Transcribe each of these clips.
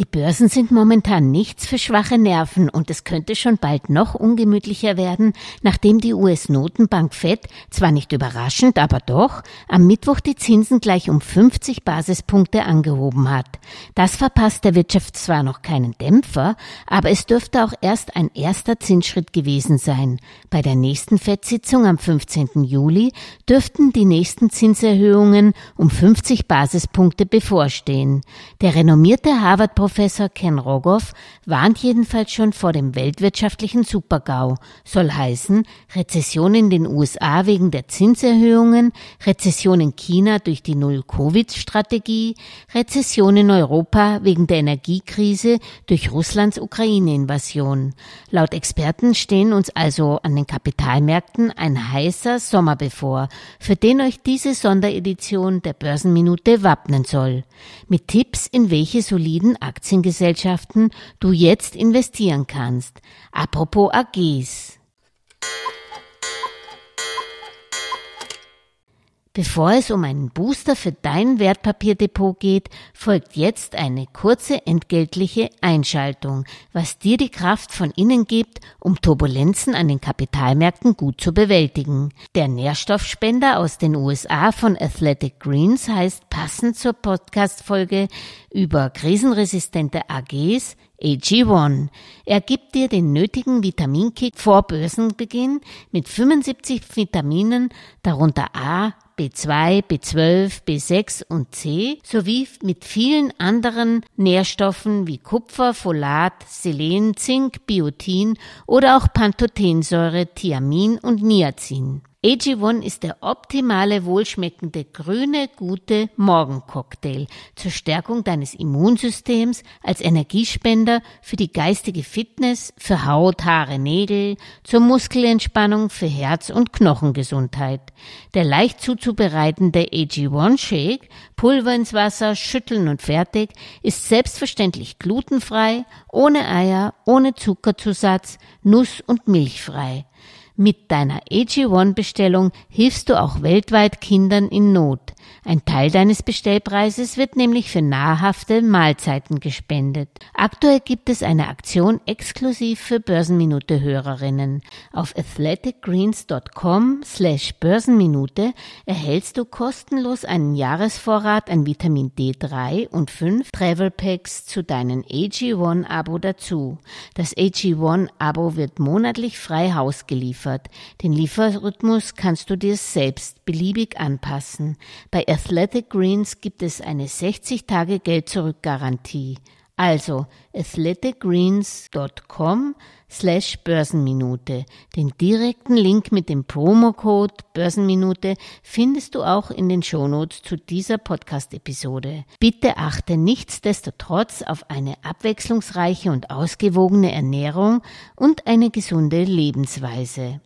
Die Börsen sind momentan nichts für schwache Nerven und es könnte schon bald noch ungemütlicher werden, nachdem die US-Notenbank Fed zwar nicht überraschend, aber doch am Mittwoch die Zinsen gleich um 50 Basispunkte angehoben hat. Das verpasst der Wirtschaft zwar noch keinen Dämpfer, aber es dürfte auch erst ein erster Zinsschritt gewesen sein. Bei der nächsten Fed-Sitzung am 15. Juli dürften die nächsten Zinserhöhungen um 50 Basispunkte bevorstehen. Der renommierte Harvard Professor Ken Rogoff warnt jedenfalls schon vor dem weltwirtschaftlichen Supergau. Soll heißen, Rezession in den USA wegen der Zinserhöhungen, Rezession in China durch die Null-Covid-Strategie, Rezession in Europa wegen der Energiekrise durch Russlands Ukraine-Invasion. Laut Experten stehen uns also an den Kapitalmärkten ein heißer Sommer bevor, für den euch diese Sonderedition der Börsenminute wappnen soll. Mit Tipps, in welche soliden Aktiengesellschaften du jetzt investieren kannst. Apropos AGs. Bevor es um einen Booster für dein Wertpapierdepot geht, folgt jetzt eine kurze entgeltliche Einschaltung, was dir die Kraft von innen gibt, um Turbulenzen an den Kapitalmärkten gut zu bewältigen. Der Nährstoffspender aus den USA von Athletic Greens heißt passend zur Podcast-Folge über krisenresistente AGs AG1. Er gibt dir den nötigen Vitaminkick vor Börsenbeginn mit 75 Vitaminen, darunter A, B2, B12, B6 und C sowie mit vielen anderen Nährstoffen wie Kupfer, Folat, Selen, Zink, Biotin oder auch Pantothensäure, Thiamin und Niacin. AG1 ist der optimale, wohlschmeckende, grüne, gute Morgencocktail zur Stärkung deines Immunsystems, als Energiespender für die geistige Fitness, für Haut, Haare, Nägel, zur Muskelentspannung, für Herz- und Knochengesundheit. Der leicht zuzubereitende AG1 Shake, Pulver ins Wasser, schütteln und fertig, ist selbstverständlich glutenfrei, ohne Eier, ohne Zuckerzusatz, nuss- und milchfrei. Mit deiner AG1-Bestellung hilfst du auch weltweit Kindern in Not. Ein Teil deines Bestellpreises wird nämlich für nahrhafte Mahlzeiten gespendet. Aktuell gibt es eine Aktion exklusiv für Börsenminute-Hörerinnen. Auf athleticgreens.com slash Börsenminute erhältst du kostenlos einen Jahresvorrat an Vitamin D3 und 5 Travel Packs zu deinem AG1-Abo dazu. Das AG1-Abo wird monatlich frei Haus geliefert. Den Lieferrhythmus kannst du dir selbst beliebig anpassen. Bei Athletic Greens gibt es eine 60 Tage Geld-Zurück-Garantie. Also athleticgreens.com slash Börsenminute. Den direkten Link mit dem Promocode Börsenminute findest du auch in den Shownotes zu dieser Podcast-Episode. Bitte achte nichtsdestotrotz auf eine abwechslungsreiche und ausgewogene Ernährung und eine gesunde Lebensweise.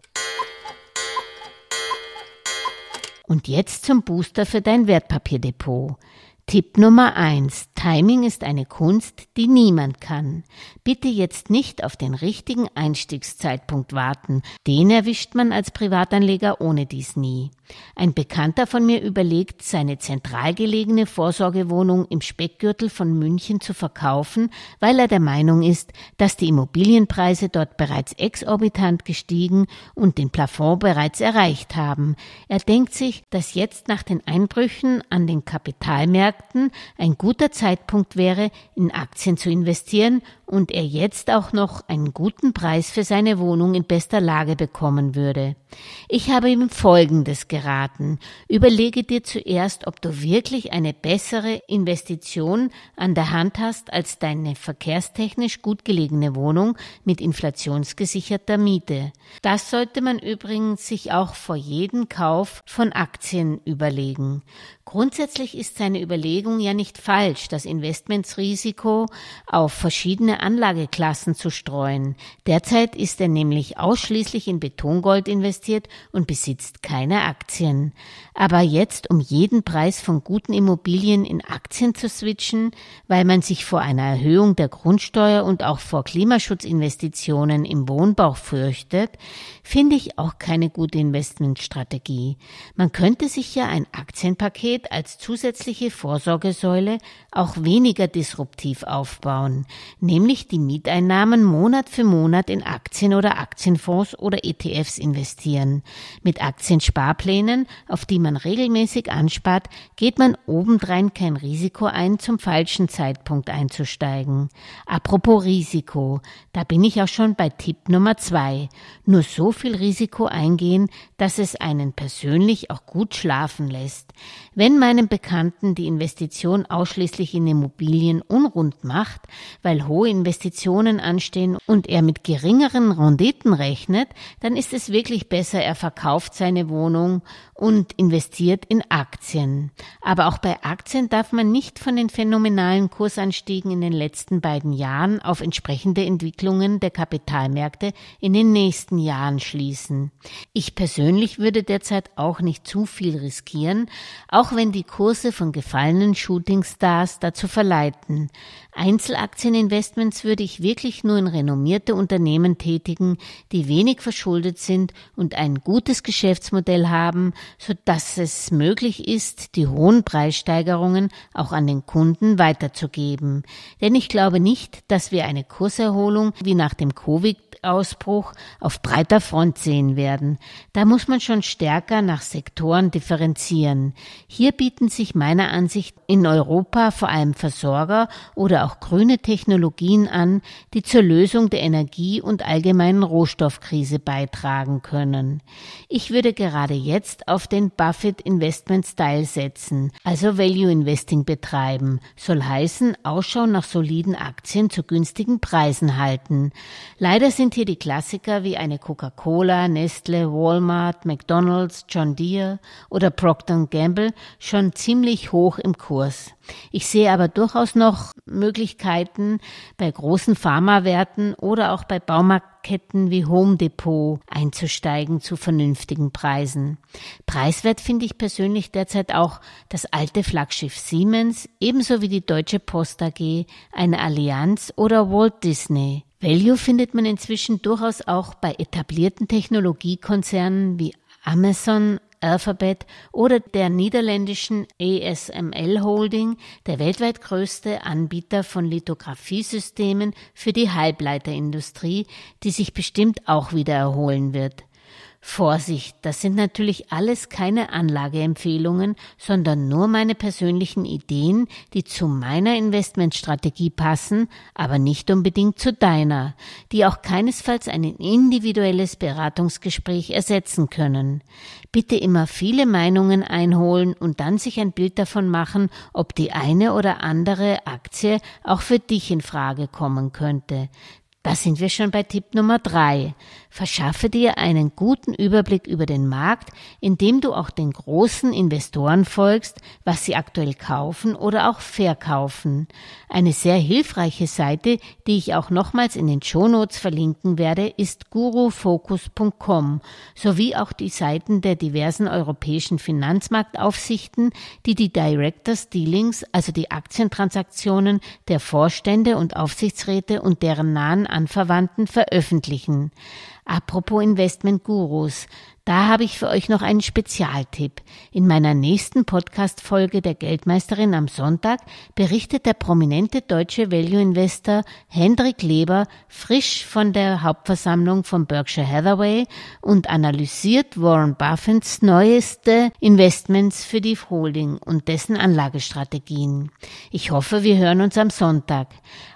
Und jetzt zum Booster für dein Wertpapierdepot. Tipp Nummer eins: Timing ist eine Kunst, die niemand kann. Bitte jetzt nicht auf den richtigen Einstiegszeitpunkt warten. Den erwischt man als Privatanleger ohne dies nie. Ein Bekannter von mir überlegt, seine zentral gelegene Vorsorgewohnung im Speckgürtel von München zu verkaufen, weil er der Meinung ist, dass die Immobilienpreise dort bereits exorbitant gestiegen und den Plafond bereits erreicht haben. Er denkt sich, dass jetzt nach den Einbrüchen an den Kapitalmärkten Märkten ein guter Zeitpunkt wäre, in Aktien zu investieren und er jetzt auch noch einen guten Preis für seine Wohnung in bester Lage bekommen würde. Ich habe ihm Folgendes geraten. Überlege dir zuerst, ob du wirklich eine bessere Investition an der Hand hast als deine verkehrstechnisch gut gelegene Wohnung mit inflationsgesicherter Miete. Das sollte man übrigens sich auch vor jedem Kauf von Aktien überlegen. Grundsätzlich ist seine Überlegung ja nicht falsch, das Investmentsrisiko auf verschiedene Anlageklassen zu streuen. Derzeit ist er nämlich ausschließlich in Betongold investiert und besitzt keine Aktien. Aber jetzt um jeden Preis von guten Immobilien in Aktien zu switchen, weil man sich vor einer Erhöhung der Grundsteuer und auch vor Klimaschutzinvestitionen im Wohnbau fürchtet, finde ich auch keine gute Investmentstrategie. Man könnte sich ja ein Aktienpaket als zusätzliche Vorsorgesäule auch weniger disruptiv aufbauen, nämlich die Mieteinnahmen Monat für Monat in Aktien oder Aktienfonds oder ETFs investieren. Mit Aktiensparplänen, auf die man regelmäßig anspart, geht man obendrein kein Risiko ein, zum falschen Zeitpunkt einzusteigen. Apropos Risiko, da bin ich auch schon bei Tipp Nummer zwei. Nur so viel Risiko eingehen, dass es einen persönlich auch gut schlafen lässt. Wenn meinem Bekannten die Investition ausschließlich in Immobilien unrund macht, weil hohe Investitionen anstehen und er mit geringeren Renditen rechnet, dann ist es wirklich besser, er verkauft seine Wohnung und investiert in Aktien. Aber auch bei Aktien darf man nicht von den phänomenalen Kursanstiegen in den letzten beiden Jahren auf entsprechende Entwicklungen der Kapitalmärkte in den nächsten Jahren schließen. Ich persönlich würde derzeit auch nicht zu viel riskieren, auch wenn die Kurse von gefallenen Shootingstars dazu verleiten. Einzelaktieninvestments würde ich wirklich nur in renommierte Unternehmen tätigen, die wenig verschuldet sind und ein gutes Geschäftsmodell haben, so dass es möglich ist, die hohen Preissteigerungen auch an den Kunden weiterzugeben. Denn ich glaube nicht, dass wir eine Kurserholung wie nach dem Covid Ausbruch auf breiter Front sehen werden. Da muss man schon stärker nach Sektoren differenzieren. Hier bieten sich meiner Ansicht in Europa vor allem Versorger oder auch grüne Technologien an, die zur Lösung der Energie- und allgemeinen Rohstoffkrise beitragen können. Ich würde gerade jetzt auf den Buffett Investment Style setzen, also Value Investing betreiben, soll heißen Ausschau nach soliden Aktien zu günstigen Preisen halten. Leider sind hier die Klassiker wie eine Coca-Cola, Nestle, Walmart, McDonald's, John Deere oder Procter Gamble schon ziemlich hoch im Kurs. Ich sehe aber durchaus noch Möglichkeiten bei großen Pharmawerten oder auch bei Baumarktketten wie Home Depot einzusteigen zu vernünftigen Preisen. Preiswert finde ich persönlich derzeit auch das alte Flaggschiff Siemens, ebenso wie die Deutsche Post AG, eine Allianz oder Walt Disney. Value findet man inzwischen durchaus auch bei etablierten Technologiekonzernen wie Amazon, Alphabet oder der niederländischen ASML Holding, der weltweit größte Anbieter von Lithografiesystemen für die Halbleiterindustrie, die sich bestimmt auch wieder erholen wird. Vorsicht, das sind natürlich alles keine Anlageempfehlungen, sondern nur meine persönlichen Ideen, die zu meiner Investmentstrategie passen, aber nicht unbedingt zu deiner, die auch keinesfalls ein individuelles Beratungsgespräch ersetzen können. Bitte immer viele Meinungen einholen und dann sich ein Bild davon machen, ob die eine oder andere Aktie auch für dich in Frage kommen könnte. Da sind wir schon bei Tipp Nummer drei. Verschaffe dir einen guten Überblick über den Markt, indem du auch den großen Investoren folgst, was sie aktuell kaufen oder auch verkaufen. Eine sehr hilfreiche Seite, die ich auch nochmals in den Shownotes verlinken werde, ist gurufocus.com sowie auch die Seiten der diversen europäischen Finanzmarktaufsichten, die die Directors Dealings, also die Aktientransaktionen der Vorstände und Aufsichtsräte und deren nahen Anverwandten veröffentlichen. Apropos Investment-Gurus, da habe ich für euch noch einen Spezialtipp. In meiner nächsten Podcast-Folge der Geldmeisterin am Sonntag berichtet der prominente deutsche Value-Investor Hendrik Leber frisch von der Hauptversammlung von Berkshire Hathaway und analysiert Warren Buffetts neueste Investments für die Holding und dessen Anlagestrategien. Ich hoffe, wir hören uns am Sonntag.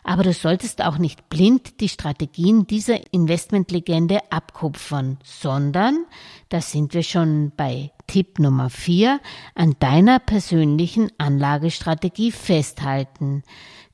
Aber du solltest auch nicht blind die Strategien dieser Investmentlegende abkupfern, sondern da sind wir schon bei Tipp Nummer vier, an deiner persönlichen Anlagestrategie festhalten.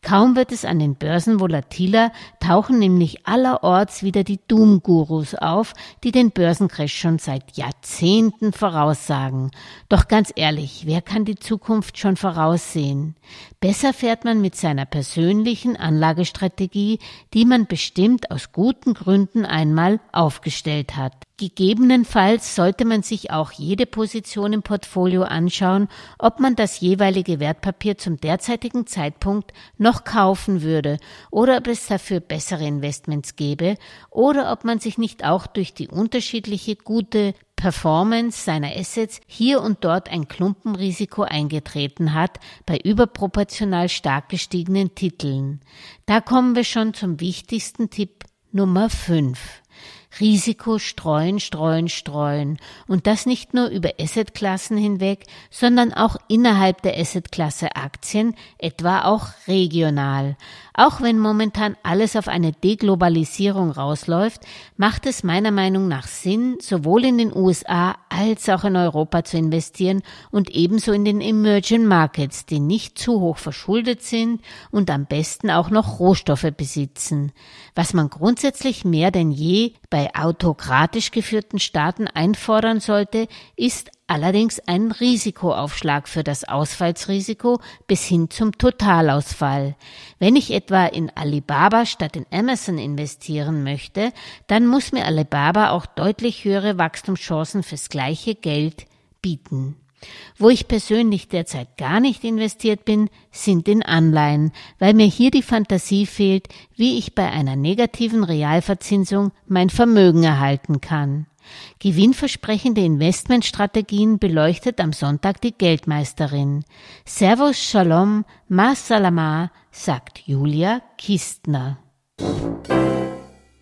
Kaum wird es an den Börsen volatiler, tauchen nämlich allerorts wieder die Doom-Gurus auf, die den Börsencrash schon seit Jahrzehnten voraussagen. Doch ganz ehrlich, wer kann die Zukunft schon voraussehen? Besser fährt man mit seiner persönlichen Anlagestrategie, die man bestimmt aus guten Gründen einmal aufgestellt hat. Gegebenenfalls sollte man sich auch jede Position im Portfolio anschauen, ob man das jeweilige Wertpapier zum derzeitigen Zeitpunkt noch kaufen würde oder ob es dafür bessere Investments gäbe oder ob man sich nicht auch durch die unterschiedliche gute Performance seiner Assets hier und dort ein Klumpenrisiko eingetreten hat bei überproportional stark gestiegenen Titeln. Da kommen wir schon zum wichtigsten Tipp Nummer 5. Risiko streuen, streuen, streuen. Und das nicht nur über Assetklassen hinweg, sondern auch innerhalb der Assetklasse Aktien, etwa auch regional. Auch wenn momentan alles auf eine Deglobalisierung rausläuft, macht es meiner Meinung nach Sinn, sowohl in den USA als auch in Europa zu investieren und ebenso in den Emerging Markets, die nicht zu hoch verschuldet sind und am besten auch noch Rohstoffe besitzen. Was man grundsätzlich mehr denn je bei autokratisch geführten Staaten einfordern sollte, ist allerdings ein Risikoaufschlag für das Ausfallsrisiko bis hin zum Totalausfall. Wenn ich etwa in Alibaba statt in Amazon investieren möchte, dann muss mir Alibaba auch deutlich höhere Wachstumschancen fürs gleiche Geld bieten. Wo ich persönlich derzeit gar nicht investiert bin, sind in Anleihen, weil mir hier die Fantasie fehlt, wie ich bei einer negativen Realverzinsung mein Vermögen erhalten kann. Gewinnversprechende Investmentstrategien beleuchtet am Sonntag die Geldmeisterin. Servus Shalom, Ma Salama, sagt Julia Kistner.